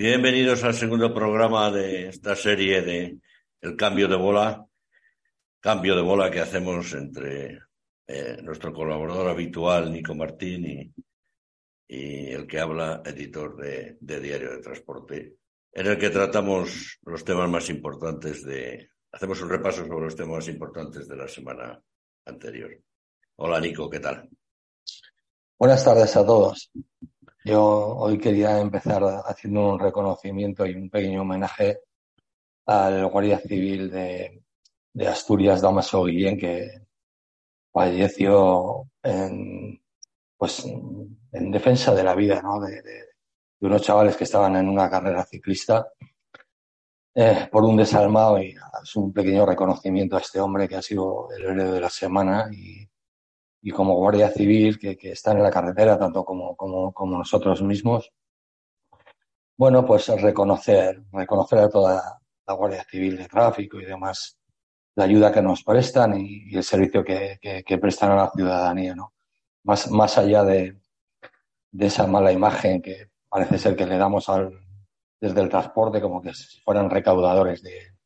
Bienvenidos al segundo programa de esta serie de El cambio de bola, cambio de bola que hacemos entre eh, nuestro colaborador habitual, Nico Martín, y, el que habla, editor de, Diario de Transporte, en el que tratamos los temas más importantes de... Hacemos un repaso sobre los temas más importantes de la semana anterior. Hola, Nico, ¿qué tal? Buenas tardes a todos. Yo hoy quería empezar haciendo un reconocimiento y un pequeño homenaje al Guardia Civil de, Asturias, Damaso Guillén, que falleció en, pues, en defensa de la vida ¿no? de, unos chavales que estaban en una carrera ciclista eh, por un desalmado y es un pequeño reconocimiento a este hombre que ha sido el héroe de la semana y y como Guardia Civil que, que están en la carretera, tanto como, como, nosotros mismos, bueno, pues reconocer, reconocer a toda la Guardia Civil de tráfico y demás, la ayuda que nos prestan y, el servicio que, que, prestan a la ciudadanía, ¿no? Más, más allá de, de esa mala imagen que parece ser que le damos al, desde el transporte como que fueran recaudadores de,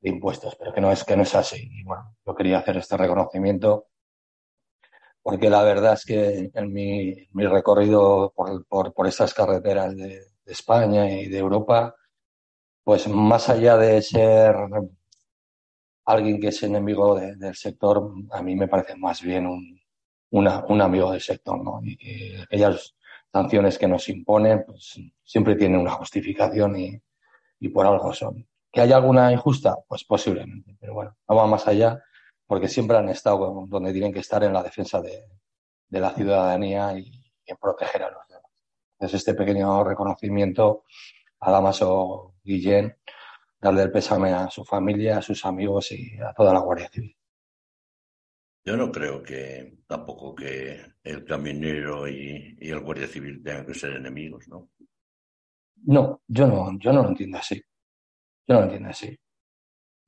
de impuestos, pero que no es que no es así. Y bueno, yo quería hacer este reconocimiento porque la verdad es que en mi, mi recorrido por, por, por estas carreteras de, España y de Europa, pues más allá de ser alguien que es enemigo del sector, a mí me parece más bien un, una, un amigo del sector, ¿no? Y, aquellas sanciones que nos imponen, pues siempre tienen una justificación y, y por algo son. ¿Que haya alguna injusta? Pues posiblemente, pero bueno, no va más allá porque siempre han estado donde tienen que estar en la defensa de, la ciudadanía y, en proteger a los demás. Entonces, este pequeño reconocimiento a Damaso Guillén, darle el pésame a su familia, a sus amigos y a toda la Guardia Civil. Yo no creo que tampoco que el camionero y, el Guardia Civil tengan que ser enemigos, ¿no? No, yo no, yo no lo entiendo así. Yo no lo entiendo así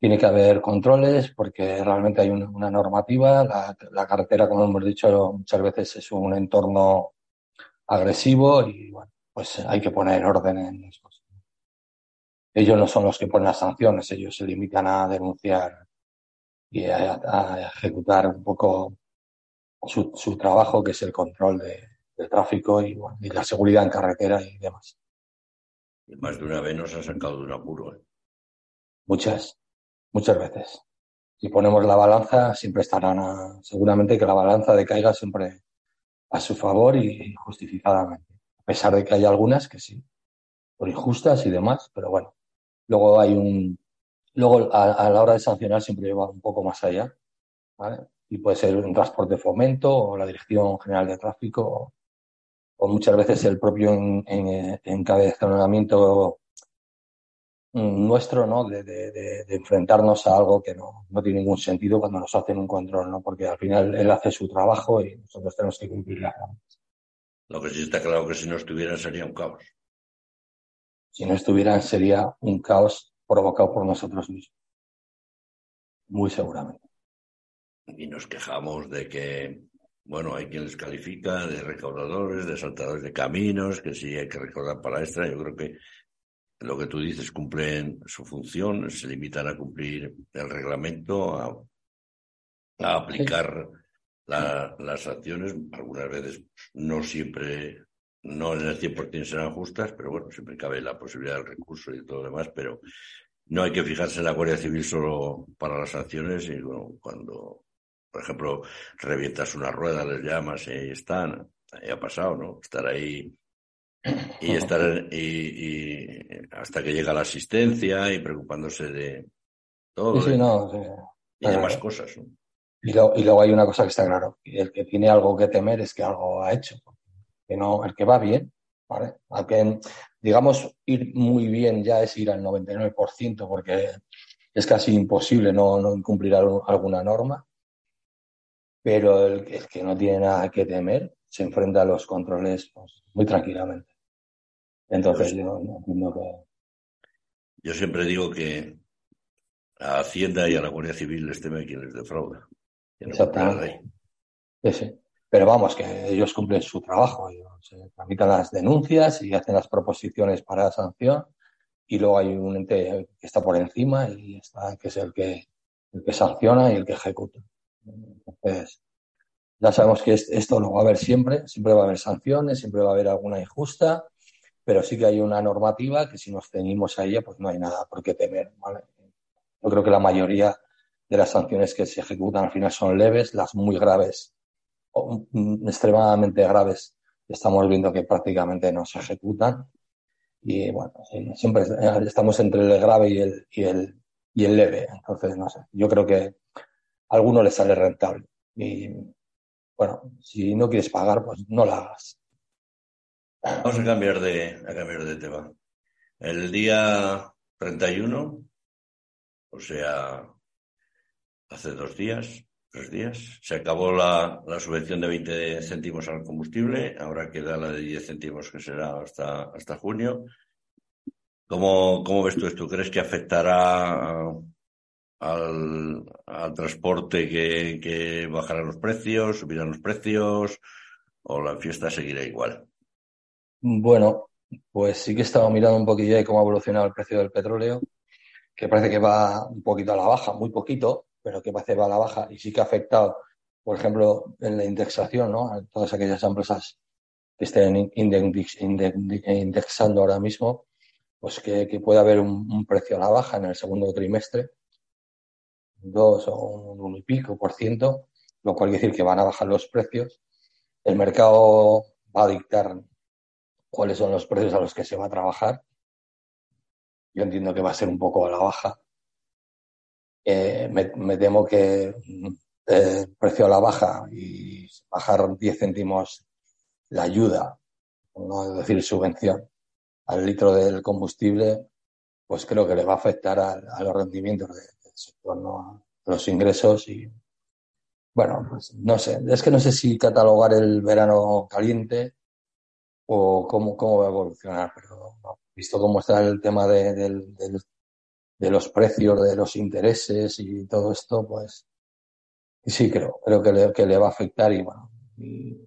tiene que haber controles porque realmente hay una, normativa. La, carretera, como hemos dicho muchas veces, es un entorno agresivo y bueno, pues hay que poner orden en eso. Ellos no son los que ponen las sanciones, ellos se limitan a denunciar y a, ejecutar un poco su, trabajo, que es el control del tráfico y, y, la seguridad en carretera y demás. Y más de una vez nos ha sacado de un apuro. ¿eh? Muchas muchas veces. Si ponemos la balanza, siempre estarán, seguramente que la balanza decaiga siempre a su favor y justificadamente. A pesar de que hay algunas que sí, por injustas y demás, pero bueno. Luego hay un, luego a, la hora de sancionar siempre lleva un poco más allá, ¿vale? Y puede ser un transporte fomento o la Dirección General de Tráfico o, muchas veces el propio en, en, encabezamiento nuestro, ¿no? De, de, enfrentarnos a algo que no, no, tiene ningún sentido cuando nos hacen un control, ¿no? Porque al final él hace su trabajo y nosotros tenemos que cumplir la Lo que sí está claro que si no estuvieran sería un caos. Si no estuvieran sería un caos provocado por nosotros mismos. Muy seguramente. Y nos quejamos de que, bueno, hay quien les califica de recaudadores, de saltadores de caminos, que sí hay que recaudar para extra. Yo creo que lo que tú dices, cumplen su función, se limitan a cumplir el reglamento, a, aplicar las acciones. Algunas veces no siempre, no en el 100% serán justas, pero bueno, siempre cabe la posibilidad del recurso y todo lo demás, pero no hay que fijarse en la Guardia Civil solo para las acciones y cuando, por ejemplo, revientas una rueda, les llamas y ahí están, ahí ha pasado, ¿no? Estar ahí y estar y, hasta que llega la asistencia y preocupándose de todo y demás cosas. Y, luego hay una cosa que está claro, el que tiene algo que temer es que algo ha hecho, que no, el que va bien, ¿vale? Aunque, digamos, ir muy bien ya es ir al 99% porque es casi imposible no, no incumplir alguna norma, pero el, el, que no tiene nada que temer se enfrenta a los controles pues, muy tranquilamente. Entonces, yo, yo siempre digo que a Hacienda y a la Guardia Civil les teme quien les defrauda. Exactamente. Sí, pero vamos, que ellos cumplen su trabajo, ellos tramitan las denuncias y hacen las proposiciones para sanción y luego hay un ente que está por encima y está, que es el que, el que sanciona y el que ejecuta. Entonces, ya sabemos que esto lo va a haber siempre, siempre va a haber sanciones, siempre va a haber alguna injusta, pero sí que hay una normativa que si nos ceñimos a ella, pues no hay nada por qué temer. Yo creo que la mayoría de las sanciones que se ejecutan al final son leves, las muy graves o mm, extremadamente graves estamos viendo que prácticamente no se ejecutan. Y bueno, siempre estamos entre el grave y el, y el, y el leve. Entonces, no sé, yo creo que a alguno le sale rentable. Y bueno, si no quieres pagar, pues no la hagas. Vamos a cambiar de, a cambiar de tema. El día 31, o sea, hace dos días, tres días, se acabó la, la, subvención de 20 céntimos al combustible, ahora queda la de 10 céntimos que será hasta, hasta junio. ¿Cómo, ¿Cómo ves tú esto? ¿Crees que afectará al, al transporte que, que bajarán los precios, subirán los precios o la fiesta seguirá igual? Bueno, pues sí que he estado mirando un poquillo de cómo ha evolucionado el precio del petróleo, que parece que va un poquito a la baja, muy poquito, pero que parece que va a la baja y sí que ha afectado, por ejemplo, en la indexación, ¿no? A todas aquellas empresas que estén indexando ahora mismo, pues que, que puede haber un, precio a la baja en el segundo trimestre, dos o un uno y pico por ciento, lo cual quiere decir que van a bajar los precios. El mercado va a dictar cuáles son los precios a los que se va a trabajar. Yo entiendo que va a ser un poco a la baja, eh, me, temo que eh, precio a la baja y bajar 10 céntimos la ayuda, no decir subvención, al litro del combustible, pues creo que le va a afectar a, los rendimientos del sector, ¿no? a los ingresos y bueno, pues no sé, es que no sé si catalogar el verano caliente o cómo, cómo va a evolucionar, pero visto cómo está el tema del, de los precios, de los intereses y todo esto, pues sí creo, creo que le, que le va a afectar y bueno, y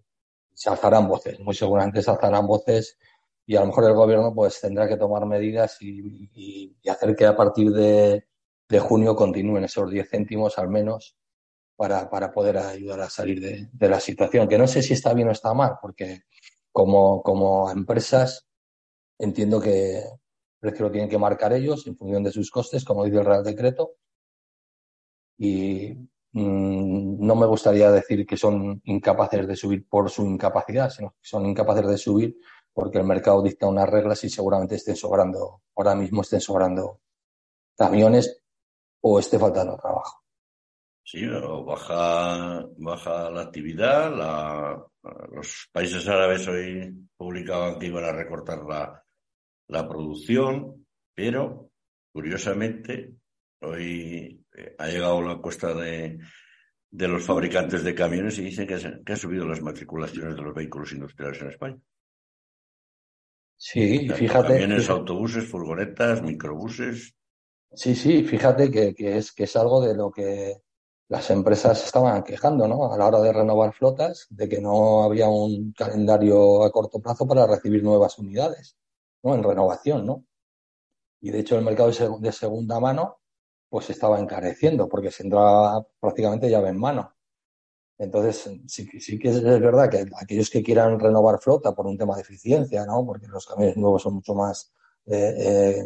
se alzarán voces, muy seguramente se alzarán voces y a lo mejor el gobierno pues tendrá que tomar medidas y, hacer que a partir de, junio continúen esos 10 céntimos al menos para, para poder ayudar a salir de, de, la situación, que no sé si está bien o está mal, porque como, como empresas entiendo que, precio lo tienen que marcar ellos en función de sus costes, como dice el Real Decreto. Y mm, no me gustaría decir que son incapaces de subir por su incapacidad, sino que son incapaces de subir porque el mercado dicta unas reglas y seguramente estén sobrando, ahora mismo estén sobrando camiones o esté faltando trabajo. Sí, baja, baja la actividad. Los países árabes hoy publicaban que iban a recortar la, la producción, pero curiosamente hoy eh, ha llegado la encuesta de, de los fabricantes de camiones y dicen que, se, que han subido las matriculaciones de los vehículos industriales en España. Sí, fíjate. Camiones, autobuses, furgonetas, microbuses. Sí, sí, fíjate que, que, es, que es algo de lo que las empresas estaban quejando, ¿no? A la hora de renovar flotas, de que no había un calendario a corto plazo para recibir nuevas unidades. En renovación, ¿no? Y de hecho el mercado de segunda mano pues estaba encareciendo porque se entraba prácticamente llave en mano. Entonces, sí, sí que es verdad que aquellos que quieran renovar flota por un tema de eficiencia, ¿no? Porque los camiones nuevos son mucho más, eh,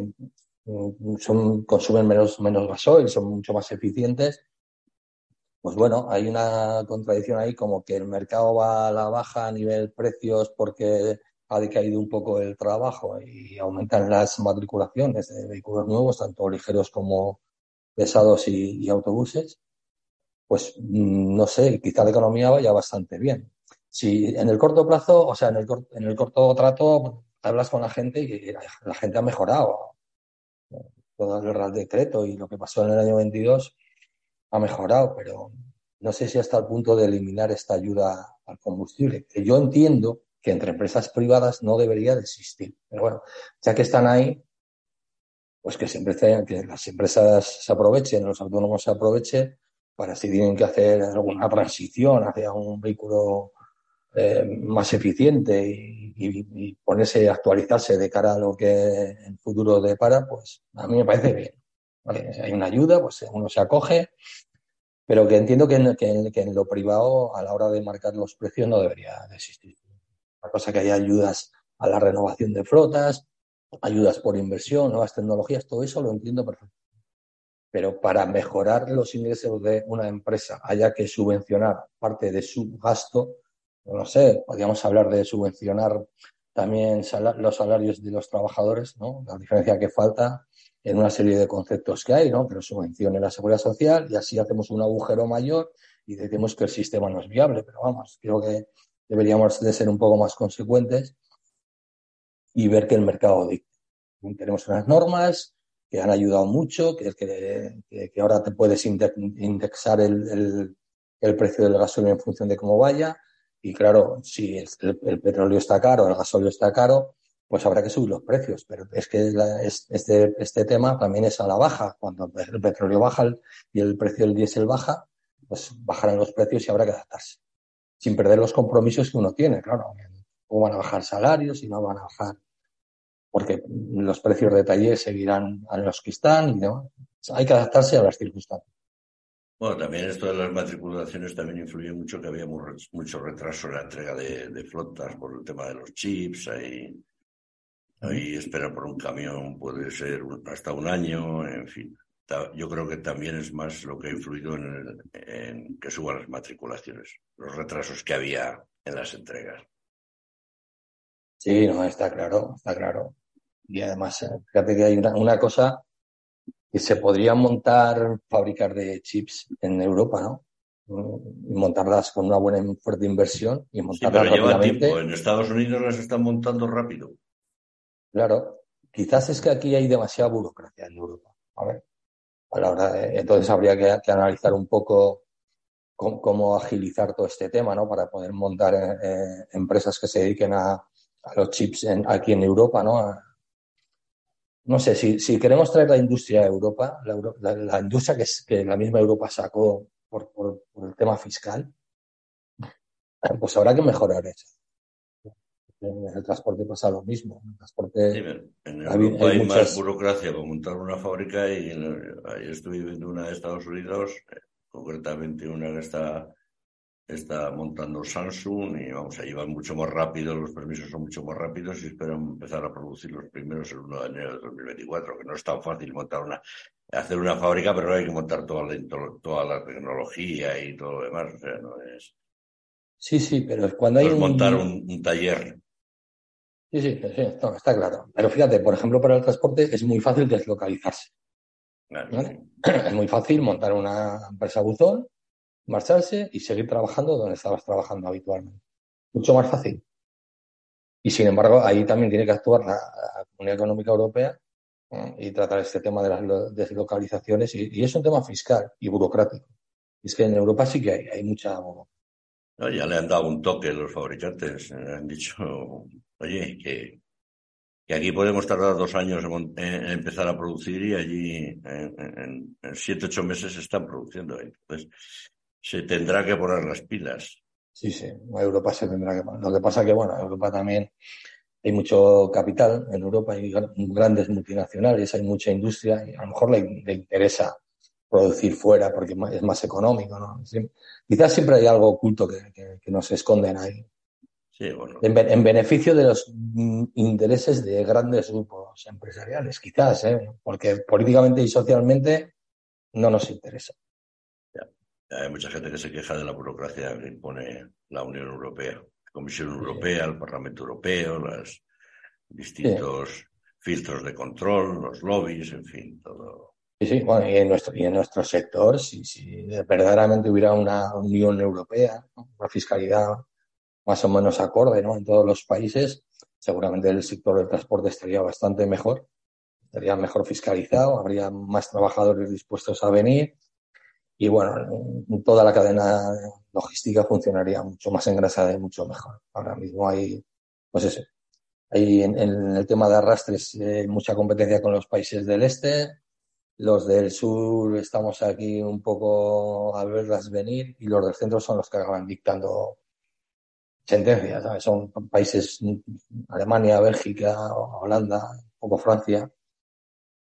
eh, son, consumen menos, menos gasoil, son mucho más eficientes. Pues bueno, hay una contradicción ahí como que el mercado va a la baja a nivel precios porque ha decaído un poco el trabajo y aumentan las matriculaciones de vehículos nuevos, tanto ligeros como pesados y, autobuses, pues mm, no sé, quizá la economía vaya bastante bien. Si en el corto plazo, o sea, en el, en el corto trato, hablas con la gente y la, gente ha mejorado. Todo el Real Decreto y lo que pasó en el año 22 ha mejorado, pero no sé si hasta el punto de eliminar esta ayuda al combustible. yo entiendo que entre empresas privadas no debería de existir. Pero bueno, ya que están ahí, pues que, siempre que las empresas se aprovechen, los autónomos se aprovechen para si tienen que hacer alguna transición hacia un vehículo eh, más eficiente y, ponerse, actualizarse de cara a lo que el futuro depara, pues a mí me parece bien. Hay una ayuda, pues uno se acoge, pero que entiendo que en, lo privado, a la hora de marcar los precios, no debería de existir. La cosa que haya ayudas a la renovación de flotas, ayudas por inversión, nuevas tecnologías, todo eso lo entiendo perfectamente. Pero para mejorar los ingresos de una empresa haya que subvencionar parte de su gasto, no sé, podríamos hablar de subvencionar también los salarios de los trabajadores, ¿no? La diferencia que falta en una serie de conceptos que hay, ¿no? Pero subvencione la seguridad social y así hacemos un agujero mayor y decimos que el sistema no es viable. Pero vamos, creo que deberíamos de ser un poco más consecuentes y ver que el mercado dicta. Tenemos unas normas que han ayudado mucho, que, que, que ahora te puedes indexar el, el, precio del gasolio en función de cómo vaya. Y claro, si el, petróleo está caro, el gasolio está caro, pues habrá que subir los precios. Pero es que este, este tema también es a la baja. Cuando el petróleo baja y el precio del diésel baja, pues bajarán los precios y habrá que adaptarse. Sin perder los compromisos que uno tiene, claro. O van a bajar salarios y no van a bajar porque los precios de taller seguirán a los que están y no. Hay que adaptarse a las circunstancias. Bueno, también esto de las matriculaciones también influye mucho que había mucho retraso en la entrega de, flotas por el tema de los chips. Ahí, ahí esperar por un camión puede ser hasta un año, en fin. Yo creo que también es más lo que ha influido en, en que suban las matriculaciones, los retrasos que había en las entregas. Sí, no, está claro, está claro. Y además, eh, fíjate que hay una, cosa que se podría montar fábricas de chips en Europa, ¿no? Y montarlas con una buena fuerte inversión y montarlas sí, pero tiempo. En Estados Unidos las están montando rápido. Claro. Quizás es que aquí hay demasiada burocracia en Europa. A. A la hora entonces habría que, analizar un poco cómo, agilizar todo este tema, ¿no? Para poder montar eh, eh, empresas que se dediquen a, los chips aquí en Europa, ¿no? no sé, si, si, queremos traer la industria a Europa, la, industria que, es, que la misma Europa sacó por, por, el tema fiscal, pues habrá que mejorar eso. En el transporte pasa lo mismo. En el transporte en Europa hay, más burocracia para montar una fábrica y ahí estoy viendo una de Estados Unidos, eh, concretamente una que está está montando Samsung y vamos a llevar mucho más rápido, los permisos son mucho más rápidos y esperan empezar a producir los primeros el 1 de enero de 2024, que no es tan fácil montar una, hacer una fábrica, pero hay que montar toda la, toda la tecnología y todo lo demás, o sea, no es... Sí, sí, pero cuando hay un... montar un, taller. Sí, sí, sí está claro. Pero fíjate, por ejemplo, para el transporte es muy fácil deslocalizarse. Es muy fácil montar una empresa buzón marcharse y seguir trabajando donde estabas trabajando habitualmente. Mucho más fácil. Y sin embargo, ahí también tiene que actuar la, Comunidad Económica Europea y tratar este tema de las deslocalizaciones. Y, es un tema fiscal y burocrático. Es que en Europa sí que hay, hay mucha. No, ya le han dado un toque los fabricantes. Han dicho, oye, que, aquí podemos tardar dos años en, empezar a producir y allí en, siete, ocho meses están produciendo. Entonces, se tendrá que poner las pilas. Sí, sí, Europa se tendrá que poner. Lo que pasa que, bueno, Europa también hay mucho capital, en Europa hay grandes multinacionales, hay mucha industria y a lo mejor le, interesa producir fuera porque es más económico, ¿no? quizás siempre hay algo oculto que, nos esconden ahí. Sí, bueno. en, beneficio de los intereses de grandes grupos empresariales, quizás, ¿eh? porque políticamente y socialmente no nos interesa. Hay mucha gente que se queja de la burocracia que impone la Unión Europea, la Comisión Europea, el Parlamento Europeo, los distintos filtros de control, los lobbies, en fin, todo. Sí, sí, bueno, y en nuestro, y en nuestro sector, si, si verdaderamente hubiera una Unión Europea, una fiscalidad más o menos acorde ¿no? en todos los países, seguramente el sector del transporte estaría bastante mejor, estaría mejor fiscalizado, habría más trabajadores dispuestos a venir, y bueno, toda la cadena logística funcionaría mucho más engrasada y mucho mejor. Ahora mismo hay, pues eso, hay en, el tema de arrastres eh, mucha competencia con los países del este, los del sur estamos aquí un poco a verlas venir y los del centro son los que acaban dictando sentencias, ¿sabes? Son países, Alemania, Bélgica, Holanda, un poco Francia,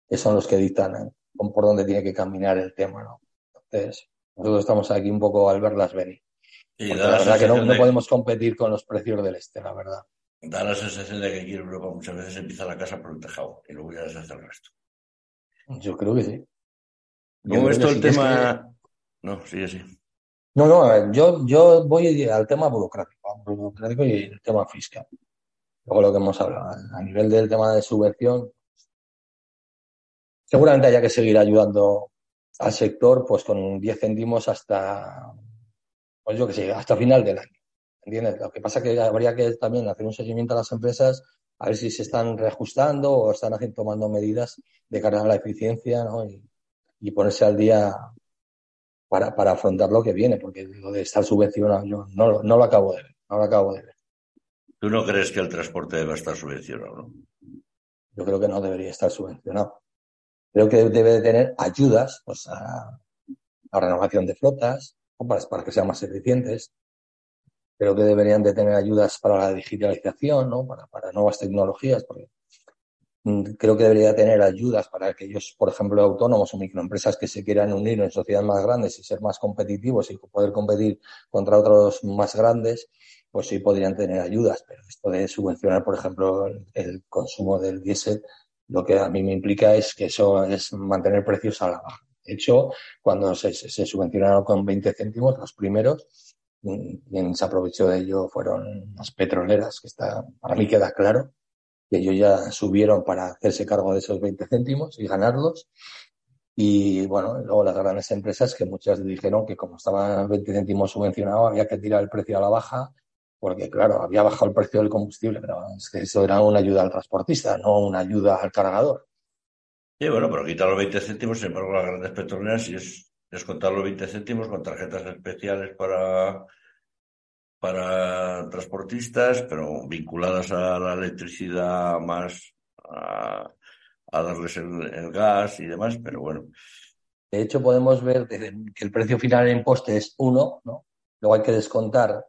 que son los que dictan ¿eh? por dónde tiene que caminar el tema, ¿no? Entonces, nosotros estamos aquí un poco al verlas venir. Y la, verdad que no, no, podemos competir con los precios del este, la verdad. Da la sensación de que aquí en Europa muchas veces empieza la casa por el tejado y luego ya se hace el resto. Yo creo que sí. ¿Cómo esto el tema? No, sigue sí. No, no, yo, yo voy al tema burocrático, y el tema fiscal. Luego lo que hemos hablado, a nivel del tema de subvención, seguramente haya que seguir ayudando al sector pues con 10 céntimos hasta, pues yo que sé, hasta final del año. ¿Entiendes? Lo que pasa es que habría que también hacer un seguimiento a las empresas a ver si se están reajustando o están tomando medidas de cara a la eficiencia ¿no? y, y ponerse al día para, para, afrontar lo que viene, porque lo de estar subvencionado yo no, no lo acabo de ver, lo acabo de ver. ¿Tú no crees que el transporte debe estar subvencionado? ¿no? Yo creo que no debería estar subvencionado. Creo que debe de tener ayudas pues, a la renovación de flotas, para, para que sean más eficientes, Creo que deberían de tener ayudas para la digitalización, ¿no? para, para nuevas tecnologías, porque mm, creo que debería tener ayudas para aquellos, por ejemplo, autónomos o microempresas que se quieran unir en sociedades más grandes y ser más competitivos y poder competir contra otros más grandes, pues sí podrían tener ayudas. Pero esto de subvencionar, por ejemplo, el, consumo del diésel, lo que a mí me implica es que eso es mantener precios a la baja. De hecho, cuando se, se subvencionaron con 20 céntimos, los primeros, quien se aprovechó de ello fueron las petroleras, que está, para mí queda claro que ellos ya subieron para hacerse cargo de esos 20 céntimos y ganarlos. Y bueno, luego las grandes empresas que muchas dijeron que como estaban 20 céntimos subvencionados había que tirar el precio a la baja, porque claro, había bajado el precio del combustible, pero es que eso era una ayuda al transportista, no una ayuda al cargador. Sí, bueno, pero quitar los 20 céntimos, sin embargo, las grandes petroleras, y es descontar los 20 céntimos con tarjetas especiales para, para transportistas, pero vinculadas a la electricidad más a, darles el, gas y demás, pero bueno. De hecho, podemos ver que el precio final en imposte es uno, ¿no? Luego hay que descontar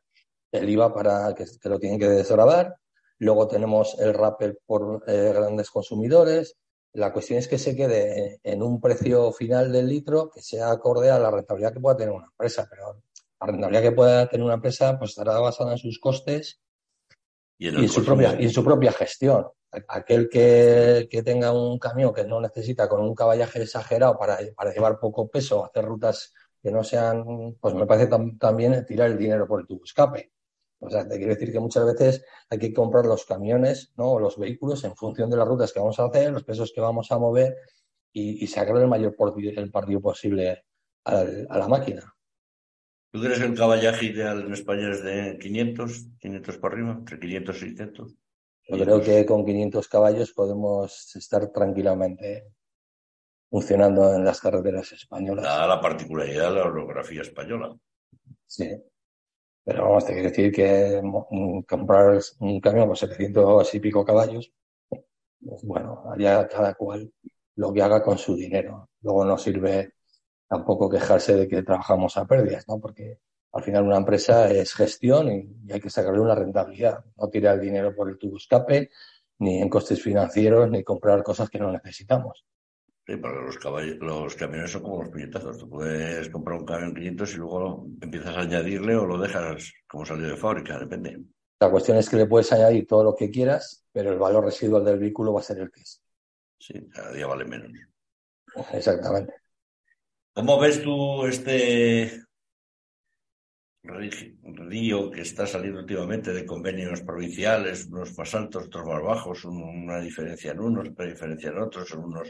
el IVA para que, lo tienen que desgravar. Luego tenemos el rappel por eh, grandes consumidores, la cuestión es que se quede en un precio final del litro que sea acorde a la rentabilidad que pueda tener una empresa, pero la rentabilidad que pueda tener una empresa pues estará basada en sus costes y en, su, propia, en su propia gestión. Aquel que, tenga un camión que no necesita con un caballaje exagerado para, para llevar poco peso, hacer rutas que no sean, pues me parece también tirar el dinero por el tubo escape. O sea, te quiero decir que muchas veces hay que comprar los camiones, ¿no? O los vehículos en función de las rutas que vamos a hacer, los pesos que vamos a mover y, sacar el mayor el partido posible a la máquina. ¿Tú crees que el caballaje ideal en España es de 500, 500 por arriba, entre 500 y 600? Yo creo que con 500 caballos podemos estar tranquilamente funcionando en las carreteras españolas. Dada la particularidad de la orografía española. Sí. Pero vamos, te quiero decir que comprar un camión por 700 y pico caballos, pues bueno, haría cada cual lo que haga con su dinero. Luego no sirve tampoco quejarse de que trabajamos a pérdidas, ¿no? Porque al final una empresa es gestión y, hay que sacarle una rentabilidad. No tirar dinero por el tubo escape, ni en costes financieros, ni comprar cosas que no necesitamos. Sí, pero los, caballos, los camiones son como los puñetazos. Tú puedes comprar un camión 500 y luego empiezas a añadirle o lo dejas como salió de fábrica, depende. La cuestión es que le puedes añadir todo lo que quieras, pero el valor residual del vehículo va a ser el que es. Sí, cada día vale menos. Exactamente. ¿Cómo ves tú este río que está saliendo últimamente de convenios provinciales, unos más altos, otros más bajos, una diferencia en unos, otra diferencia en otros, en unos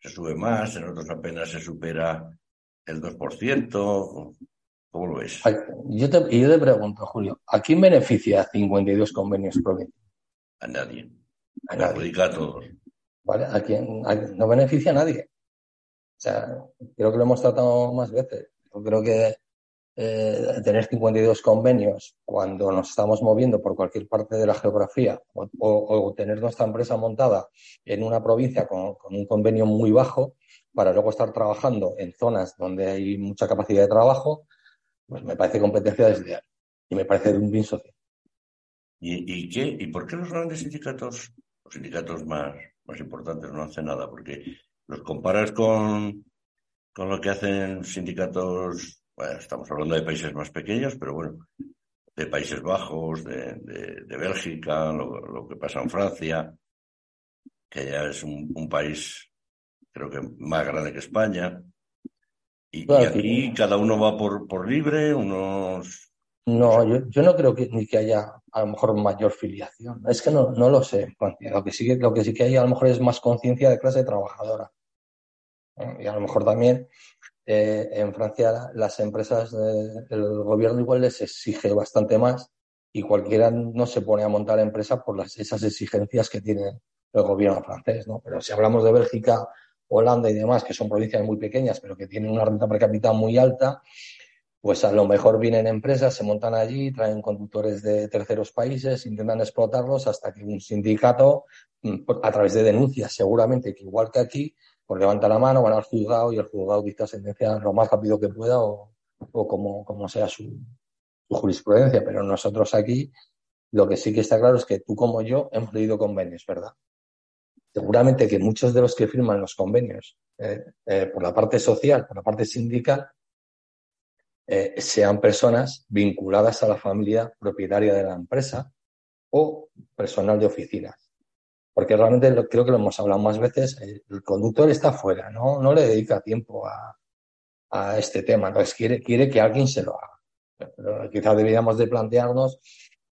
se sube más, en otros apenas se supera el 2%. ¿Cómo lo ves? Yo te, yo te pregunto, Julio, ¿a quién beneficia 52 convenios provinciales? A nadie. A nadie. a todos. ¿Vale? ¿A quién? no beneficia a nadie. O sea, creo que lo hemos tratado más veces. Yo creo que eh, tener 52 convenios cuando nos estamos moviendo por cualquier parte de la geografía o, tener nuestra empresa montada en una provincia con, un convenio muy bajo para luego estar trabajando en zonas donde hay mucha capacidad de trabajo, pues me parece competencia desleal. Y me parece bien social. ¿Y, qué? ¿Y por qué los grandes sindicatos, los sindicatos más, más importantes, no hacen nada? Porque los comparas con, con lo que hacen sindicatos, bueno, estamos hablando de países más pequeños, pero bueno, de Países Bajos, de, de, Bélgica, lo, que pasa en Francia, que ya es un, país, creo que más grande que España. Y, aquí cada uno va por, por libre, unos... No, yo, yo, no creo que ni que haya a lo mejor mayor filiación. Es que no, no lo sé, Lo que, sí, lo que sí que hay a lo mejor es más conciencia de clase trabajadora. Y a lo mejor también eh, en Francia las empresas, el gobierno igual les exige bastante más y cualquiera no se pone a montar empresa por esas exigencias que tiene el gobierno francés. Pero si hablamos de Bélgica, Holanda y demás, que son provincias muy pequeñas, pero que tienen una renta per cápita muy alta, pues a lo mejor vienen empresas, se montan allí, traen conductores de terceros países, intentan explotarlos hasta que un sindicato, mm, a través de denuncias, seguramente que igual que aquí, pues levanta la mano, van al juzgado y el juzgado dicta sentencia lo más rápido que pueda o, como, sea su, jurisprudencia. Pero nosotros aquí lo que sí que está claro es que tú como yo hemos leído convenios, ¿verdad? Seguramente que muchos de los que firman los convenios eh, eh, por la parte social, por la parte sindical, eh, sean personas vinculadas a la familia propietaria de la empresa o personal de oficinas porque realmente creo que lo hemos hablado más veces, el, conductor está fuera, ¿no? No le dedica tiempo a, este tema, entonces quiere, quiere que alguien se lo haga. Pero quizás deberíamos de plantearnos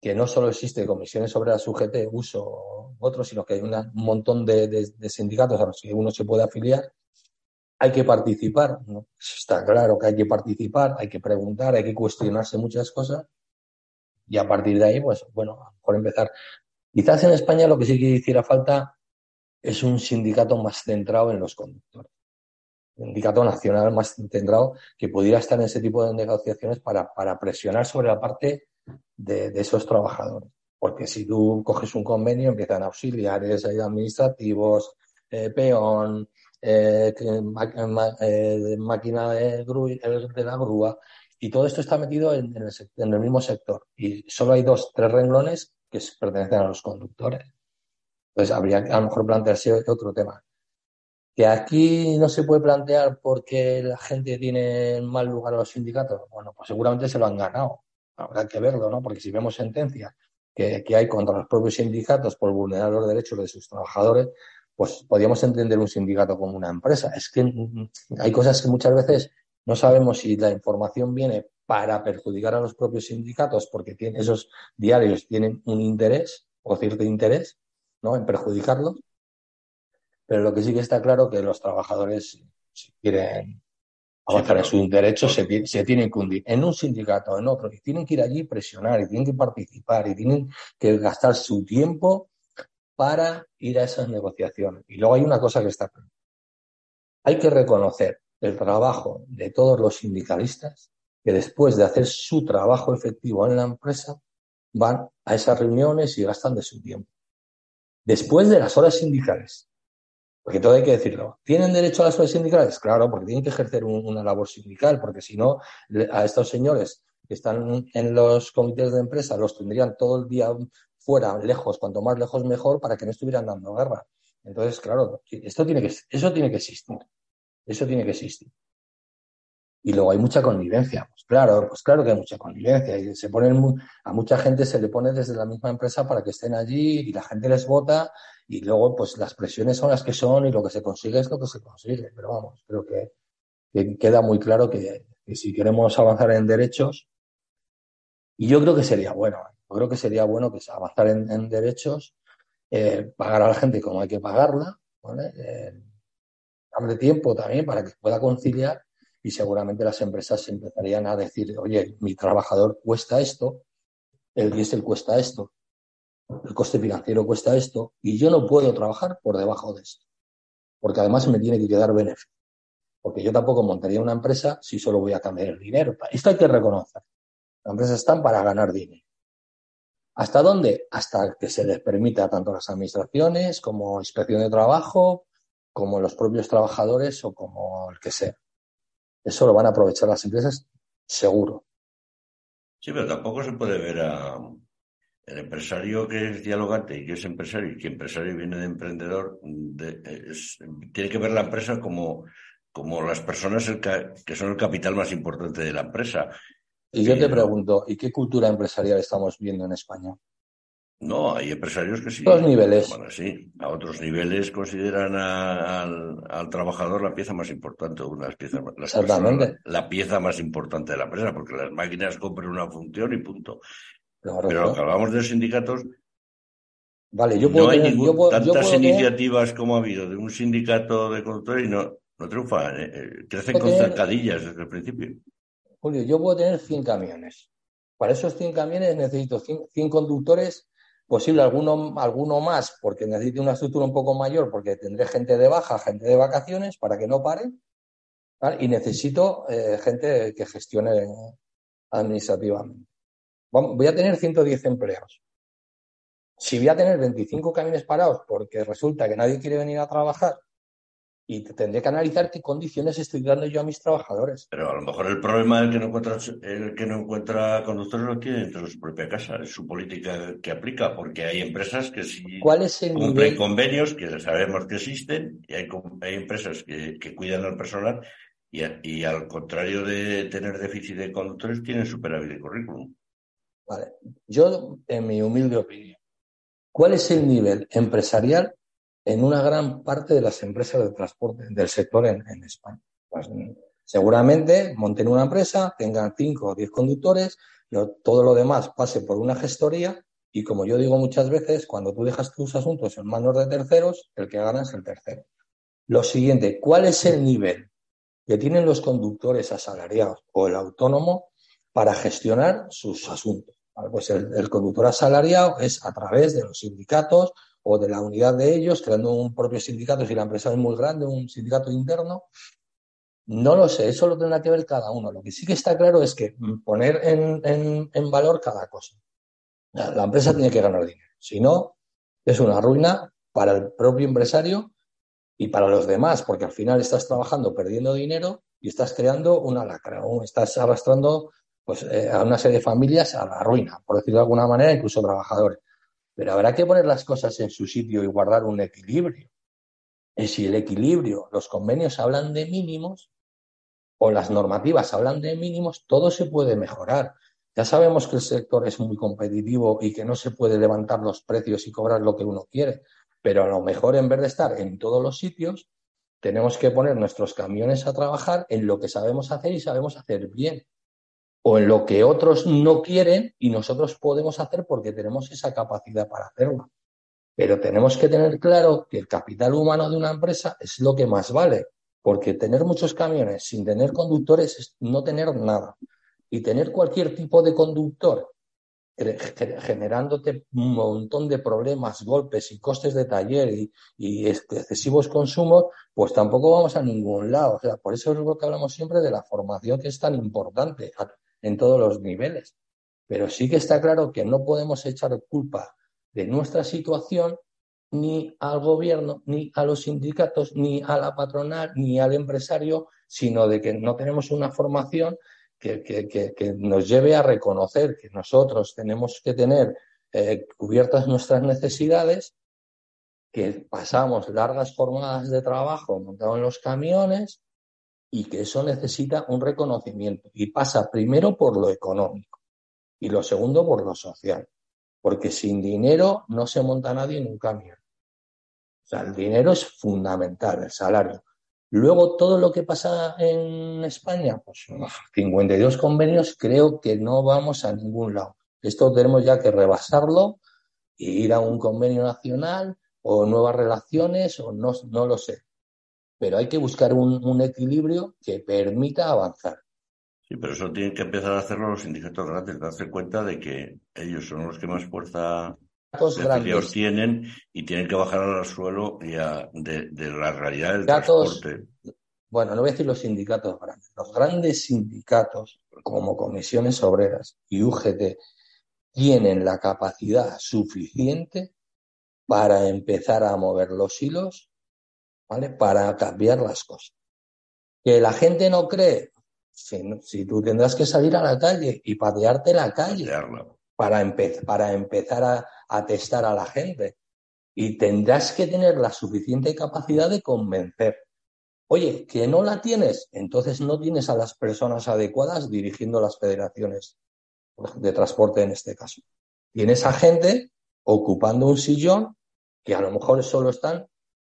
que no solo existe comisiones sobre la sujete, uso otros, sino que hay un montón de, sindicatos a los que uno se puede afiliar. Hay que participar, ¿no? está claro que hay que participar, hay que preguntar, hay que cuestionarse muchas cosas y a partir de ahí, pues bueno, a lo mejor empezar. Quizás en España lo que sí que hiciera falta es un sindicato más centrado en los conductores. Un sindicato nacional más centrado que pudiera estar en ese tipo de negociaciones para, presionar sobre la parte de, esos trabajadores. Porque si tú coges un convenio, empiezan auxiliares, administrativos, peón, máquina de, la grúa, y todo esto está metido en el mismo sector. Y solo hay dos, tres renglones que pertenecen a los conductores. Entonces habría que a lo mejor plantearse otro tema. Que aquí no se puede plantear porque la gente tiene en mal lugar a los sindicatos. Bueno, pues seguramente se lo han ganado. Habrá que verlo, ¿no? Porque si vemos sentencias que, hay contra los propios sindicatos por vulnerar los derechos de sus trabajadores, pues podríamos entender un sindicato como una empresa. Es que hay cosas que muchas veces no sabemos si la información viene para perjudicar a los propios sindicatos porque esos diarios tienen un interés o cierto interés ¿no? en perjudicarlos. Pero lo que sí que está claro que los trabajadores, si quieren avanzar en sus derechos, se, tienen que hundir en un sindicato o en otro y tienen que ir allí presionar y tienen que participar y tienen que gastar su tiempo para ir a esas negociaciones. Y luego hay una cosa que está claro. Hay que reconocer el trabajo de todos los sindicalistas que después de hacer su trabajo efectivo en la empresa, van a esas reuniones y gastan de su tiempo. Después de las horas sindicales. Porque todo hay que decirlo. ¿Tienen derecho a las horas sindicales? Claro, porque tienen que ejercer una labor sindical, porque si no, a estos señores que están en los comités de empresa los tendrían todo el día fuera, lejos, cuanto más lejos mejor, para que no estuvieran dando guerra. Entonces, claro, esto tiene que, eso tiene que existir. Eso tiene que existir. Y luego hay mucha connivencia. Pues claro, pues claro que hay mucha connivencia. Y se ponen, a mucha gente se le pone desde la misma empresa para que estén allí y la gente les vota y luego pues las presiones son las que son y lo que se consigue es lo que se consigue. Pero vamos, creo que, queda muy claro que, si queremos avanzar en derechos, y yo creo que sería bueno, yo creo que sería bueno que avanzar en, derechos, eh, pagar a la gente como hay que pagarla, ¿vale? Eh, darle tiempo también para que pueda conciliar y seguramente las empresas empezarían a decir, oye, mi trabajador cuesta esto, el diésel cuesta esto, el coste financiero cuesta esto, y yo no puedo trabajar por debajo de esto, porque además me tiene que quedar beneficio. Porque yo tampoco montaría una empresa si solo voy a cambiar el dinero. Esto hay que reconocer. Las empresas están para ganar dinero. ¿Hasta dónde? Hasta que se les permita tanto las administraciones como inspección de trabajo, como los propios trabajadores o como el que sea. Eso lo van a aprovechar las empresas seguro. Sí, pero tampoco se puede ver a el empresario que es dialogante y que es empresario y que empresario viene de emprendedor, tiene que ver la empresa como, como las personas que son el capital más importante de la empresa. Y yo te pregunto, ¿y qué cultura empresarial estamos viendo en España? No, hay empresarios que sí. A Otros niveles. Bueno, sí, a otros niveles consideran al, trabajador la pieza más importante, una de las Exactamente. la pieza más importante de la empresa, porque las máquinas compran una función y punto. Pero lo que hablamos de sindicatos, vale, yo puedo no hay tantas iniciativas como ha habido de un sindicato de conductores y no, no triunfan, ¿eh? Eh, crecen con cercadillas desde el principio. Julio, yo puedo tener 100 camiones. Para esos 100 camiones necesito 100 conductores posible alguno, alguno más porque necesite una estructura un poco mayor porque tendré gente de baja, gente de vacaciones para que no pare y necesito eh, gente que gestione administrativamente. voy a tener 110 empleados. Si voy a tener 25 camiones parados porque resulta que nadie quiere venir a trabajar y tendré que analizar qué condiciones estoy dando yo a mis trabajadores. Pero a lo mejor el problema es que no encuentra, el que no encuentra conductores lo tiene dentro de su propia casa, es su política que aplica, porque hay empresas que sí cumplen convenios que sabemos que existen y hay, hay empresas que, cuidan al personal y, y, al contrario de tener déficit de conductores tienen superávit de currículum. Vale, yo en mi humilde opinión, ¿cuál es el nivel empresarial en una gran parte de las empresas de transporte del sector en, España. Pues, seguramente monten una empresa, tengan cinco o diez conductores, todo lo demás pase por una gestoría y como yo digo muchas veces, cuando tú dejas tus asuntos en manos de terceros, el que gana es el tercero. Lo siguiente, ¿cuál es el nivel que tienen los conductores asalariados o el autónomo para gestionar sus asuntos? Pues el conductor asalariado es a través de los sindicatos o de la unidad de ellos, creando un propio sindicato, si la empresa es muy grande, un sindicato interno. No lo sé, eso lo tendrá que ver cada uno. Lo que sí que está claro es que poner en, valor cada cosa. La empresa tiene que ganar dinero. Si no, es una ruina para el propio empresario y para los demás, porque al final estás trabajando perdiendo dinero y estás creando una lacra, estás arrastrando pues, eh, a una serie de familias a la ruina, por decirlo de alguna manera, incluso trabajadores. Pero habrá que poner las cosas en su sitio y guardar un equilibrio. Y si el equilibrio, los convenios hablan de mínimos o las normativas hablan de mínimos, todo se puede mejorar. Ya sabemos que el sector es muy competitivo y que no se puede levantar los precios y cobrar lo que uno quiere, pero a lo mejor en vez de estar en todos los sitios, tenemos que poner nuestros camiones a trabajar en lo que sabemos hacer y sabemos hacer bien o en lo que otros no quieren y nosotros podemos hacer porque tenemos esa capacidad para hacerlo. Pero tenemos que tener claro que el capital humano de una empresa es lo que más vale, porque tener muchos camiones sin tener conductores es no tener nada. Y tener cualquier tipo de conductor generándote un montón de problemas, golpes y costes de taller y, excesivos consumos, pues tampoco vamos a ningún lado. O sea, por eso es lo que hablamos siempre de la formación que es tan importante en todos los niveles. Pero sí que está claro que no podemos echar culpa de nuestra situación ni al gobierno, ni a los sindicatos, ni a la patronal, ni al empresario, sino de que no tenemos una formación que, que, nos lleve a reconocer que nosotros tenemos que tener eh, cubiertas nuestras necesidades, que pasamos largas jornadas de trabajo montados en los camiones, y que eso necesita un reconocimiento y pasa primero por lo económico y lo segundo por lo social, porque sin dinero no se monta nadie en un camión. O sea, el dinero es fundamental, el salario. Luego, todo lo que pasa en España, pues 52 convenios, creo que no vamos a ningún lado. Esto tenemos ya que rebasarlo e ir a un convenio nacional o nuevas relaciones o no, no lo sé pero hay que buscar un, equilibrio que permita avanzar. Sí, pero eso tienen que empezar a hacerlo los sindicatos grandes, darse cuenta de que ellos son los que más fuerza de tienen y tienen que bajar al suelo ya de, la realidad del transporte. Bueno, no voy a decir los sindicatos grandes, los grandes sindicatos como comisiones obreras y UGT tienen la capacidad suficiente para empezar a mover los hilos para cambiar las cosas. Que la gente no cree, Si, tú tendrás que salir a la calle y patearte la calle para, para empezar a, a testar a la gente. Y tendrás que tener la suficiente capacidad de convencer. Oye, que no la tienes, entonces no tienes a las personas adecuadas dirigiendo las federaciones de transporte en este caso. Tienes a gente ocupando un sillón que a lo mejor solo están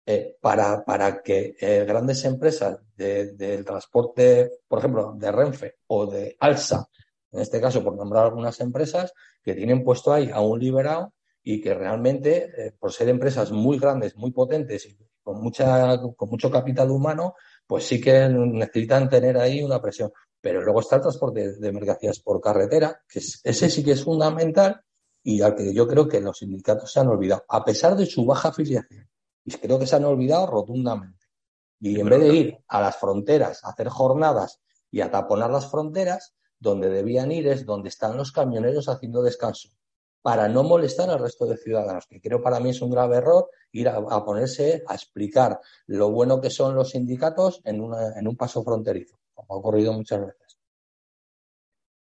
eh, para, para, que eh, grandes empresas del transporte, por ejemplo, de Renfe o de Alsa, en este caso por nombrar algunas empresas, que tienen puesto ahí a un liberado y que realmente, eh, por ser empresas muy grandes, muy potentes y con, mucha, con mucho capital humano, pues sí que necesitan tener ahí una presión. Pero luego está el transporte de mercancías por carretera, que ese sí que es fundamental y al que yo creo que los sindicatos se han olvidado, a pesar de su baja afiliación. Y creo que se han olvidado rotundamente. Y en vez de ir a las fronteras, a hacer jornadas y a taponar las fronteras, donde debían ir es donde están los camioneros haciendo descanso, para no molestar al resto de ciudadanos, que creo para mí es un grave error ir a, ponerse a explicar lo bueno que son los sindicatos en, en un paso fronterizo, como ha ocurrido muchas veces.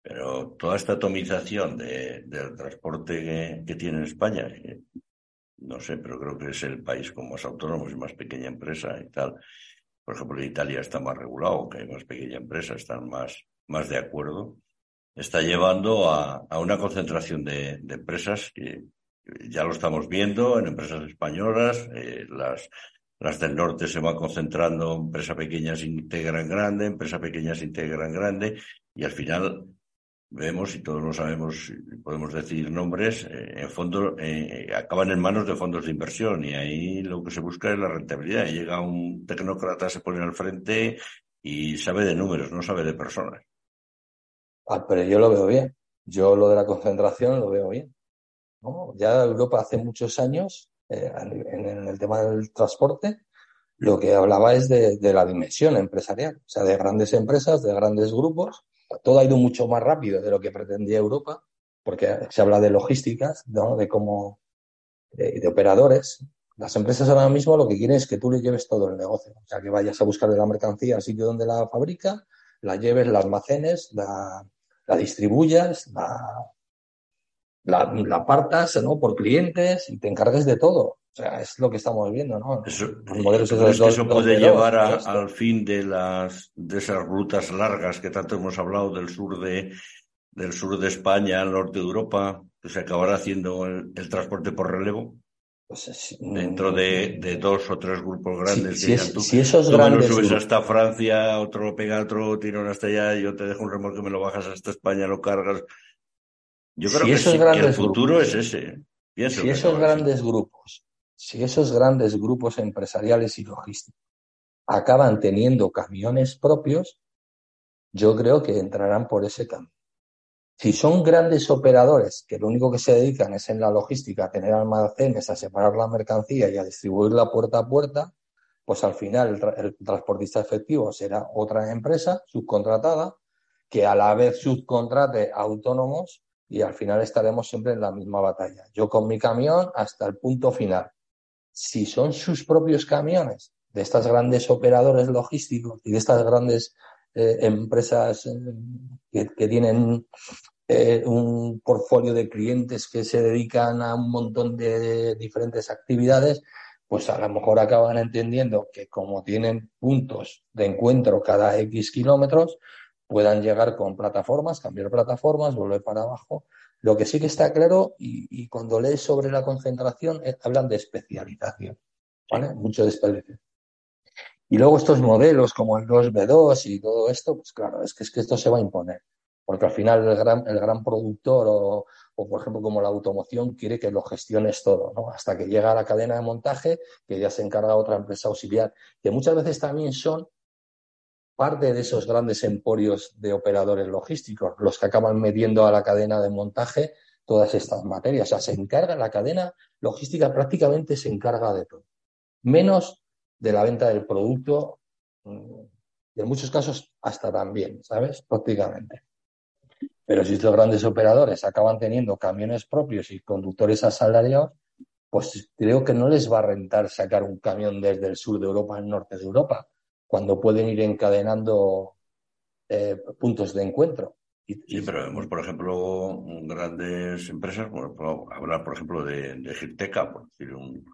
Pero toda esta atomización del transporte que, tiene España, no sé, pero creo que es el país con más autónomos y más pequeña empresa y tal. Por ejemplo, Italia está más regulado, que hay más pequeña empresa, están más, más de acuerdo. Está llevando a, una concentración de, empresas que ya lo estamos viendo en empresas españolas, eh, las, las del norte se van concentrando, empresa pequeña se grande, empresa pequeña se grande, y al final vemos, y todos lo sabemos, podemos decir nombres, eh, en fondo, eh, acaban en manos de fondos de inversión y ahí lo que se busca es la rentabilidad. llega un tecnócrata, se pone al frente y sabe de números, no sabe de personas. Ah, pero yo lo veo bien. Yo lo de la concentración lo veo bien. Ya Europa hace muchos años, eh, en, el tema del transporte, lo que hablaba es de la dimensión empresarial, o sea, de grandes empresas, de grandes grupos, todo ha ido mucho más rápido de lo que pretendía Europa, porque se habla de logísticas, ¿no? de cómo, de, operadores. Las empresas ahora mismo lo que quieren es que tú le lleves todo el negocio, o sea, que vayas a buscar de la mercancía al sitio donde la fabrica, la lleves, la almacenes, la, distribuyas, la, la, la, partas ¿no? por clientes y te encargues de todo. O sea, es lo que estamos viendo, ¿no? Eso, modelos que eso puede llevar al fin de las de esas rutas largas que tanto hemos hablado del sur de del sur de España al norte de Europa, que se acabará haciendo el, transporte por relevo? Pues Dentro de, de, dos o tres grupos grandes. Si, si, esos grandes. subes hasta Francia, otro lo pega otro tirón hasta allá, yo te dejo un remolque, me lo bajas hasta España, lo cargas. Yo creo que, sí, que el futuro es ese. si esos grandes grupos si esos grandes grupos empresariales y logísticos acaban teniendo camiones propios, yo creo que entrarán por ese camino. Si son grandes operadores que lo único que se dedican es en la logística, a tener almacenes, a separar la mercancía y a distribuirla puerta a puerta, pues al final el, transportista efectivo será otra empresa subcontratada que a la vez subcontrate autónomos y al final estaremos siempre en la misma batalla. Yo con mi camión hasta el punto final si son sus propios camiones de estas grandes operadores logísticos y de estas grandes eh, empresas eh, que, tienen eh, un portfolio de clientes que se dedican a un montón de diferentes actividades, pues a lo mejor acaban entendiendo que como tienen puntos de encuentro cada X kilómetros, puedan llegar con plataformas, cambiar plataformas, volver para abajo lo que sí que está claro, y, cuando lees sobre la concentración, hablan de especialización, ¿vale? Mucho de especialización. Y luego estos modelos como el 2B2 y todo esto, pues claro, es que, es que esto se va a imponer. Porque al final el gran, el gran productor o, o, por ejemplo, como la automoción quiere que lo gestiones todo, ¿no? Hasta que llega a la cadena de montaje, que ya se encarga otra empresa auxiliar, que muchas veces también son parte de esos grandes emporios de operadores logísticos, los que acaban metiendo a la cadena de montaje todas estas materias. O sea, se encarga, la cadena logística prácticamente se encarga de todo, menos de la venta del producto, mm, y en muchos casos hasta también, ¿sabes? Prácticamente. Pero si estos grandes operadores acaban teniendo camiones propios y conductores asalariados, pues creo que no les va a rentar sacar un camión desde el sur de Europa al norte de Europa cuando pueden ir encadenando eh, puntos de encuentro. sí, pero vemos, por ejemplo, grandes empresas, bueno, hablar, por ejemplo, de, de Girteca, por decir, un,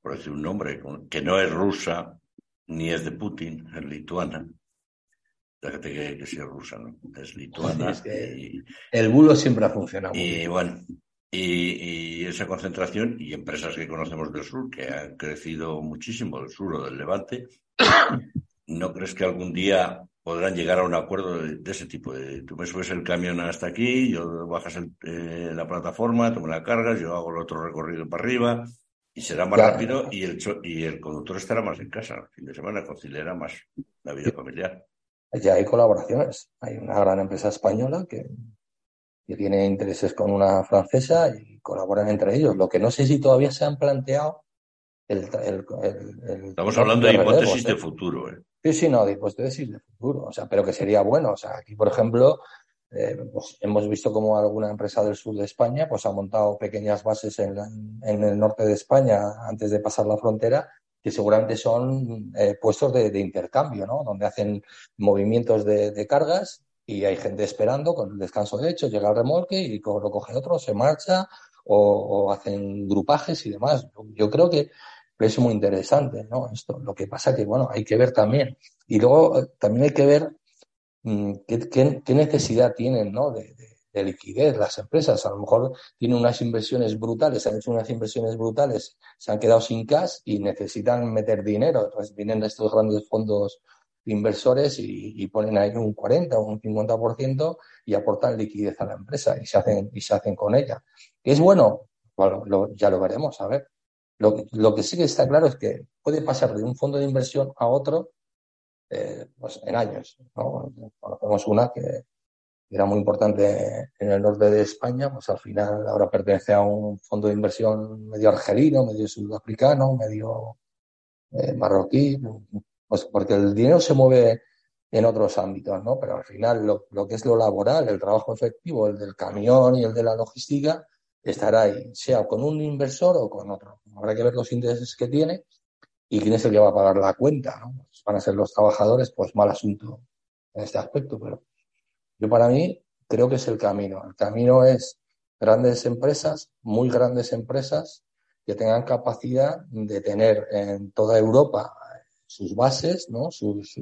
por decir un nombre, que no es rusa ni es de Putin, es lituana. Fíjate que, que sí es rusa, ¿no? Es lituana. el bulo siempre ha funcionado. Y bueno, y, esa concentración y empresas que conocemos del sur, que han crecido muchísimo del sur o del levante, ¿no crees que algún día podrán llegar a un acuerdo de, ese tipo? De, tú me subes el camión hasta aquí, yo bajas eh, la plataforma, tomo la carga, yo hago el otro recorrido para arriba y será más rápido y el, y el conductor estará más en casa el fin de semana, conciliará más la vida familiar. Ya hay colaboraciones. Hay una gran empresa española que que tiene intereses con una francesa y colaboran entre ellos. Lo que no sé si todavía se han planteado el, Estamos hablando de hipótesis de futuro. ¿eh? Sí, sí, no, de hipótesis de futuro. O sea, pero que sería bueno. O sea, aquí, por ejemplo, eh, pues hemos visto como alguna empresa del sur de España pues ha montado pequeñas bases en, en el norte de España antes de pasar la frontera que seguramente son eh, puestos de, intercambio, ¿no? Donde hacen movimientos de, de, cargas y hay gente esperando con el descanso de hecho, llega el remolque y lo coge otro, se marcha o, hacen grupajes y demás. Yo creo que es muy interesante, ¿no? Esto. Lo que pasa que, bueno, hay que ver también. Y luego eh, también hay que ver mm, qué, necesidad tienen, ¿no? De, liquidez las empresas. A lo mejor tienen unas inversiones brutales, han hecho unas inversiones brutales, se han quedado sin cash y necesitan meter dinero. Entonces vienen estos grandes fondos inversores y, ponen ahí un 40 o un 50% y aportan liquidez a la empresa y se hacen, y se hacen con ella. ¿Es bueno? Bueno, ya lo veremos, a ver. Lo, lo, que sí que está claro es que puede pasar de un fondo de inversión a otro eh, pues en años. ¿no? Conocemos una que era muy importante en el norte de España, pues al final ahora pertenece a un fondo de inversión medio argelino, medio sudafricano, medio eh, marroquí, pues porque el dinero se mueve en otros ámbitos, ¿no? Pero al final lo, que es lo laboral, el trabajo efectivo, el del camión y el de la logística, estará ahí, sea con un inversor o con otro. Habrá que ver los intereses que tiene y quién es el que va a pagar la cuenta, ¿no? Pues van a ser los trabajadores, pues mal asunto en este aspecto, pero yo para mí creo que es el camino. El camino es grandes empresas, muy grandes empresas, que tengan capacidad de tener en toda Europa sus bases, ¿no? Sus,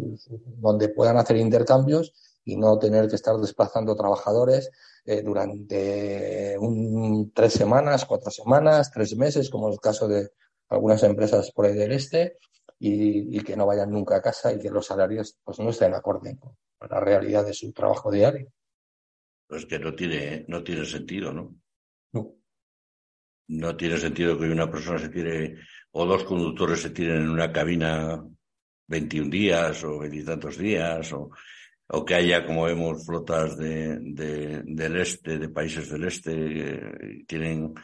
donde puedan hacer intercambios y no tener que estar desplazando trabajadores eh, durante un, tres semanas, cuatro semanas, tres meses, como es el caso de algunas empresas por ahí del este, y, que no vayan nunca a casa y que los salarios pues, no estén acorde con la realidad de su trabajo diario. Pues que no tiene, no tiene sentido, ¿no? No. No tiene sentido que una persona se tire o dos conductores se tiren en una cabina 21 días o veintitantos días, o, o, que haya, como vemos, flotas de, del este, de países del este, que tienen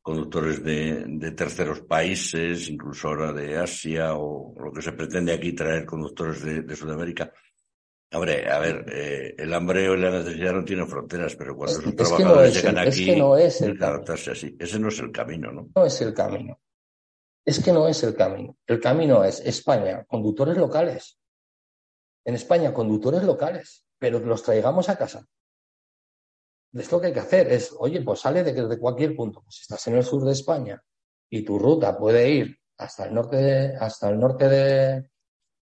conductores de, de, terceros países, incluso ahora de Asia, o lo que se pretende aquí traer conductores de, de Sudamérica. Hombre, a ver, eh, el hambre o la necesidad no tienen fronteras, pero cuando es, trabajadores llegan aquí, es que no es el adaptarse así. Ese no es el camino, ¿no? No es el camino. Es que no es el camino. El camino es España, conductores locales. En España, conductores locales, pero los traigamos a casa. Es lo que hay que hacer. Es, oye, pues sale de, cualquier punto. Pues si estás en el sur de España y tu ruta puede ir hasta el norte de, hasta el norte de,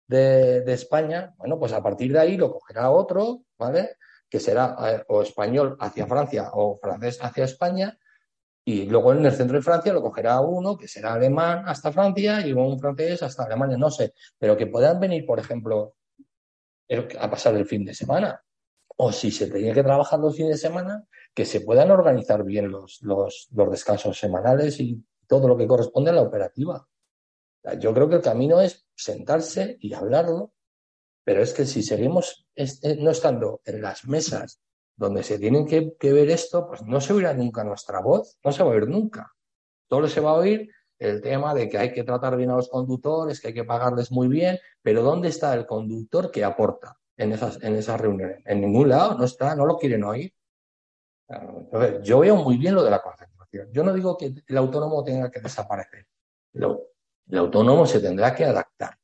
de, España, bueno, pues a partir de ahí lo cogerá otro, ¿vale? Que será eh, o español hacia Francia o francés hacia España y luego en el centro de Francia lo cogerá uno que será alemán hasta Francia y un francés hasta Alemania, no sé, pero que puedan venir, por ejemplo, a pasar el fin de semana. O si se tiene que trabajar los fines de semana, que se puedan organizar bien los, los, descansos semanales y todo lo que corresponde a la operativa. Yo creo que el camino es sentarse y hablarlo, pero es que si seguimos no estando en las mesas donde se tienen que, ver esto, pues no se oirá nunca nuestra voz, no se va a oír nunca. Solo se va a oír el tema de que hay que tratar bien a los conductores, que hay que pagarles muy bien, pero ¿dónde está el conductor que aporta en esas, en esas reuniones? En ningún lado, no está, no lo quieren oír. yo veo muy bien lo de la concentración. Yo no digo que el autónomo tenga que desaparecer. el autónomo se tendrá que adaptar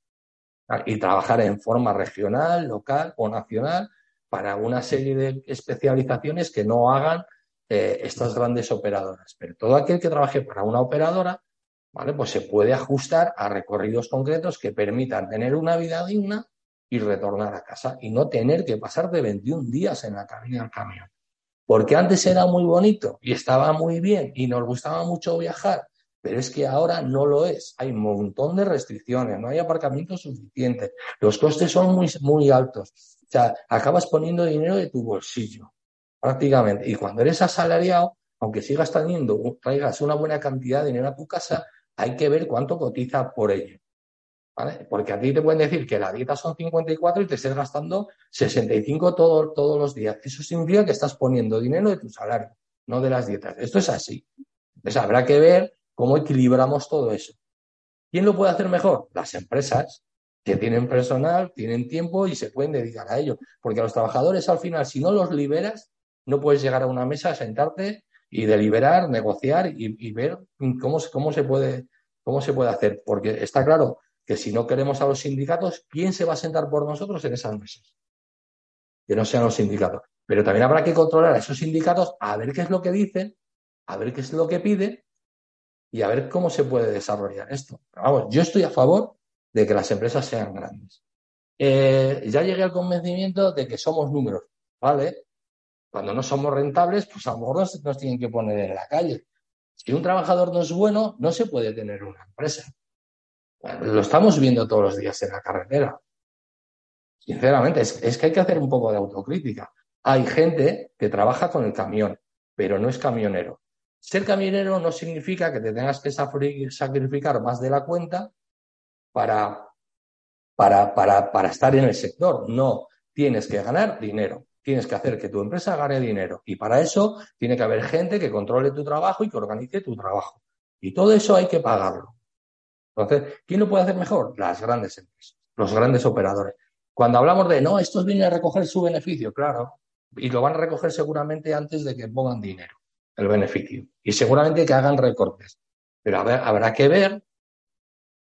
y trabajar en forma regional, local o nacional para una serie de especializaciones que no hagan eh, estas grandes operadoras. Pero todo aquel que trabaje para una operadora, ¿vale? Pues se puede ajustar a recorridos concretos que permitan tener una vida digna y retornar a casa y no tener que pasar de 21 días en la cabina del camión. Porque antes era muy bonito y estaba muy bien y nos gustaba mucho viajar, pero es que ahora no lo es. Hay un montón de restricciones, no hay aparcamientos suficientes, los costes son muy, muy altos. O sea, acabas poniendo dinero de tu bolsillo, prácticamente. Y cuando eres asalariado, aunque sigas teniendo, traigas una buena cantidad de dinero a tu casa, hay que ver cuánto cotiza por ello. Porque a ti te pueden decir que la dieta son 54 y te estés gastando 65 todos los días. Eso significa que estás poniendo dinero de tu salario, no de las dietas. Esto es así. Entonces habrá que ver cómo equilibramos todo eso. ¿Quién lo puede hacer mejor? Las empresas que tienen personal, tienen tiempo y se pueden dedicar a ello. Porque a los trabajadores al final, si no los liberas, no puedes llegar a una mesa, sentarte y deliberar, negociar y, ver cómo, cómo, se puede, cómo se puede hacer. Porque está claro que si no queremos a los sindicatos, ¿quién se va a sentar por nosotros en esas mesas? Que no sean los sindicatos. Pero también habrá que controlar a esos sindicatos a ver qué es lo que dicen, a ver qué es lo que piden y a ver cómo se puede desarrollar esto. vamos, yo estoy a favor de que las empresas sean grandes. Eh, ya llegué al convencimiento de que somos números, ¿vale? Cuando no somos rentables, pues a lo mejor nos tienen que poner en la calle. Si un trabajador no es bueno, no se puede tener una empresa. Lo estamos viendo todos los días en la carretera. Sinceramente, es, que hay que hacer un poco de autocrítica. Hay gente que trabaja con el camión, pero no es camionero. Ser camionero no significa que te tengas que sacrificar más de la cuenta para, para, para, para estar en el sector. No, tienes que ganar dinero. Tienes que hacer que tu empresa gane dinero. Y para eso tiene que haber gente que controle tu trabajo y que organice tu trabajo. Y todo eso hay que pagarlo. Entonces, ¿quién lo puede hacer mejor? Las grandes empresas, los grandes operadores. Cuando hablamos de, no, estos vienen a recoger su beneficio, claro, y lo van a recoger seguramente antes de que pongan dinero, el beneficio, y seguramente que hagan recortes. Pero habrá que ver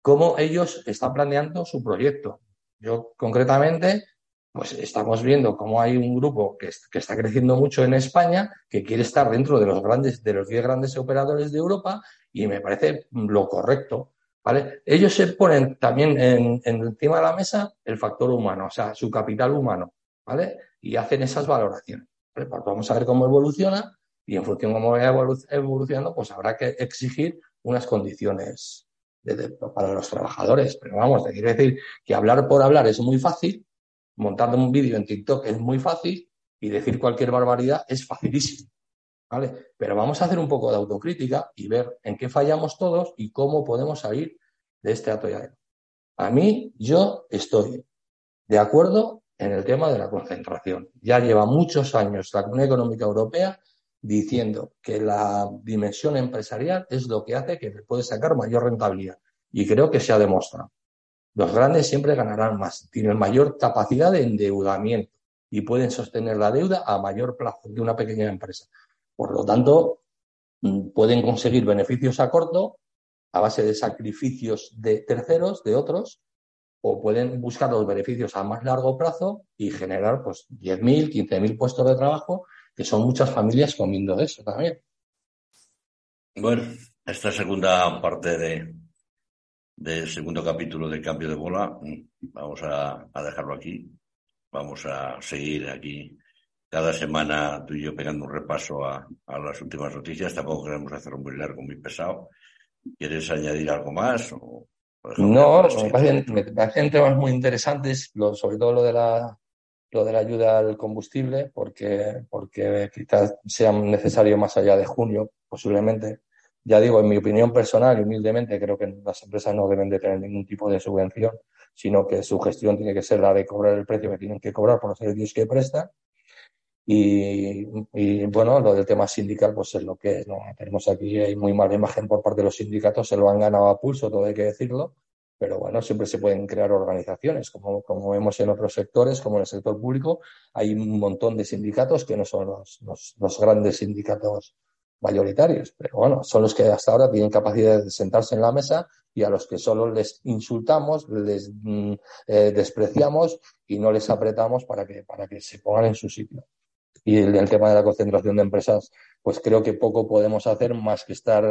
cómo ellos están planeando su proyecto. Yo, concretamente, pues estamos viendo cómo hay un grupo que, está creciendo mucho en España, que quiere estar dentro de los grandes, de los 10 grandes operadores de Europa, y me parece lo correcto. ¿vale? Ellos se ponen también en, encima de la mesa el factor humano, o sea, su capital humano, ¿vale? Y hacen esas valoraciones. Pues vamos a ver cómo evoluciona y en función de cómo vaya evolucionando, pues habrá que exigir unas condiciones para los trabajadores. Pero vamos, te quiero decir que hablar por hablar es muy fácil, montando un vídeo en TikTok es muy fácil y decir cualquier barbaridad es facilísimo. ¿vale? Pero vamos a hacer un poco de autocrítica y ver en qué fallamos todos y cómo podemos salir de este atolladero. A mí, yo estoy de acuerdo en el tema de la concentración. Ya lleva muchos años la Comunidad Económica Europea diciendo que la dimensión empresarial es lo que hace que puede sacar mayor rentabilidad. Y creo que se ha demostrado. Los grandes siempre ganarán más, tienen mayor capacidad de endeudamiento y pueden sostener la deuda a mayor plazo que una pequeña empresa. Por lo tanto, mm, pueden conseguir beneficios a corto a base de sacrificios de terceros, de otros, o pueden buscar los beneficios a más largo plazo y generar pues 10.000, 15.000 puestos de trabajo, que son muchas familias comiendo de eso también. Bueno, esta segunda parte de, del segundo capítulo de Cambio de Bola, vamos a dejarlo aquí. Vamos a seguir aquí cada semana tú y yo pegando un repaso a, las últimas noticias. Tampoco queremos hacerlo muy largo, muy pesado. ¿Quieres añadir algo más? no, me parecen, temas muy interesantes, sobre todo lo de la lo de la ayuda al combustible, porque, porque quizás sea necesario más allá de junio, posiblemente. Ya digo, en mi opinión personal y humildemente, creo que las empresas no deben de tener ningún tipo de subvención, sino que su gestión tiene que ser la de cobrar el precio que tienen que cobrar por los servicios que prestan y, bueno, lo del tema sindical, pues es lo que ¿no? tenemos aquí. Hay muy mala imagen por parte de los sindicatos, se lo han ganado a pulso, todo hay que decirlo. Pero bueno, siempre se pueden crear organizaciones, como, como vemos en otros sectores, como en el sector público. Hay un montón de sindicatos que no son los, los, grandes sindicatos mayoritarios, pero bueno, son los que hasta ahora tienen capacidad de sentarse en la mesa y a los que solo les insultamos, les mm, eh, despreciamos y no les apretamos para que, para que se pongan en su sitio. Y el, el tema de la concentración de empresas, pues creo que poco podemos hacer más que estar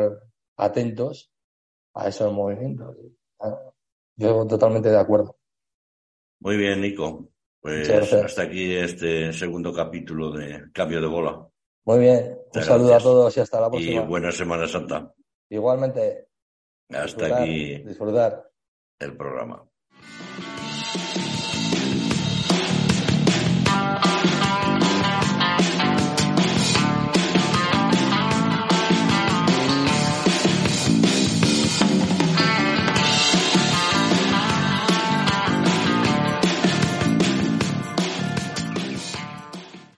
atentos a esos movimientos. Yo totalmente de acuerdo. Muy bien, Nico. Pues hasta aquí este segundo capítulo de Cambio de Bola. Muy bien. Un saludo a todos y hasta la próxima. Y buena Semana Santa. Igualmente. Hasta aquí. Disfrutar. El programa.